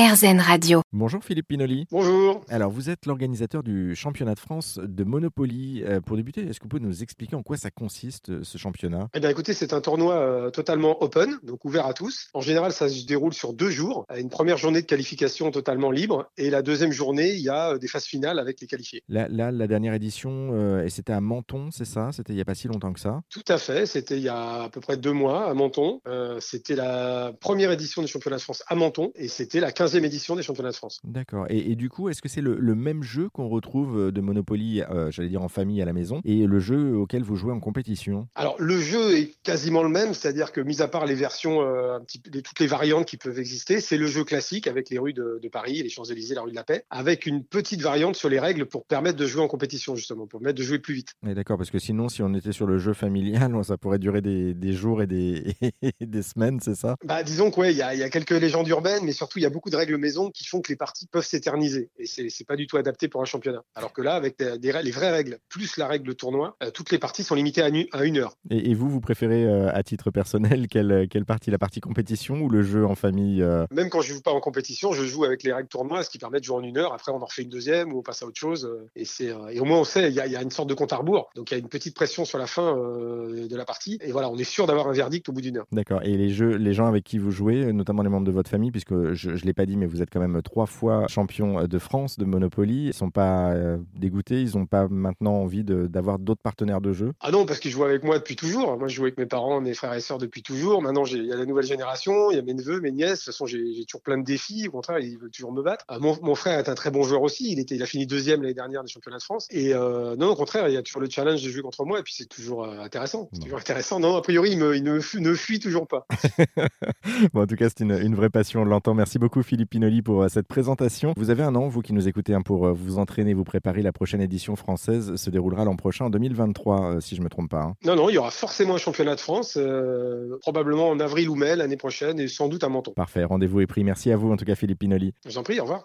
RZN Radio. Bonjour Philippe Pinoli. Bonjour. Alors vous êtes l'organisateur du championnat de France de Monopoly. Euh, pour débuter, est-ce que vous pouvez nous expliquer en quoi ça consiste euh, ce championnat? Eh bien écoutez, c'est un tournoi euh, totalement open, donc ouvert à tous. En général, ça se déroule sur deux jours. Une première journée de qualification totalement libre et la deuxième journée, il y a des phases finales avec les qualifiés. Là, là la dernière édition, et c'était à Menton, c'est ça? C'était il n'y a pas si longtemps que ça? Tout à fait, c'était il y a à peu près deux mois à Menton. c'était la première édition du championnat de France à Menton et c'était la 15e édition des championnats de France. D'accord. Et, du coup, est-ce que c'est le, même jeu qu'on retrouve euh, de Monopoly, euh, j'allais dire en famille à la maison, et le jeu auquel vous jouez en compétition? Alors, le jeu est quasiment le même, c'est-à-dire que, mis à part les versions, euh, un petit, toutes les variantes qui peuvent exister, c'est le jeu classique avec les rues de, Paris, les Champs-Élysées, la rue de la Paix, avec une petite variante sur les règles pour permettre de jouer en compétition, justement, pour permettre de jouer plus vite. D'accord, parce que sinon, si on était sur le jeu familial, ça pourrait durer des, jours et des, des semaines, c'est ça? Bah, Disons qu'il y, a, y a quelques légendes urbaines, mais surtout, il y a beaucoup de règles maison qui font que les parties peuvent s'éterniser. Et c'est, pas du tout adapté pour un championnat. Alors que là, avec des, les vraies règles, plus la règle tournoi, euh, toutes les parties sont limitées à, une heure. Et, vous, vous préférez, euh, à titre personnel, quelle, quelle, partie? La partie compétition ou le jeu en famille euh? Même quand je joue pas en compétition, je joue avec les règles tournoi, ce qui permet de jouer en une heure. Après, on en refait une deuxième ou on passe à autre chose. et, c'est, et au moins, on sait, il y, y, a une sorte de compte à rebours. Donc, il y a une petite pression sur la fin de la partie. Et voilà, on est sûr d'avoir un verdict au bout d'une heure. D'accord. Et les, jeux, les gens avec qui vous jouez, notamment les membres de votre famille, puisque je ne l'ai pas dit, mais vous êtes quand même trois fois champions de France de Monopoly. Ils sont pas euh, dégoûtés, ils n'ont pas maintenant envie d'avoir d'autres partenaires de jeu? Ah non, parce qu'ils jouent avec moi depuis toujours. Moi, je joue avec mes parents, mes frères et sœurs depuis toujours. Maintenant, il y a la nouvelle génération, il y a mes neveux, mes nièces. De toute façon, j'ai toujours plein de défis. Au contraire, ils veulent toujours me battre. Euh, mon, frère est un très bon joueur aussi. Il, était, il a fini deuxième l'année dernière des championnats de France. Et euh, non, au contraire, il y a toujours le challenge de jouer contre moi. Et puis, c'est toujours intéressant. C'est toujours intéressant. Non, a priori, il, me, il ne, fuit, ne, fuit toujours pas. bon, en tout cas, c'est une, une, vraie passion, on l'entend. Merci beaucoup, Philippe Pinoli, pour cette présentation. Vous avez un an, vous qui nous écoutez, hein, pour euh, vous entraîner, vous préparer. La prochaine édition française se déroulera l'an prochain, en 2023, euh, si je ne me trompe pas. Hein. Non, non, il y aura forcément un championnat de France, euh, probablement en avril ou mai l'année prochaine, et sans doute à Menton. Parfait, rendez-vous est pris. Merci à vous, en tout cas, Philippe Pinoli. Je vous en prie, au revoir.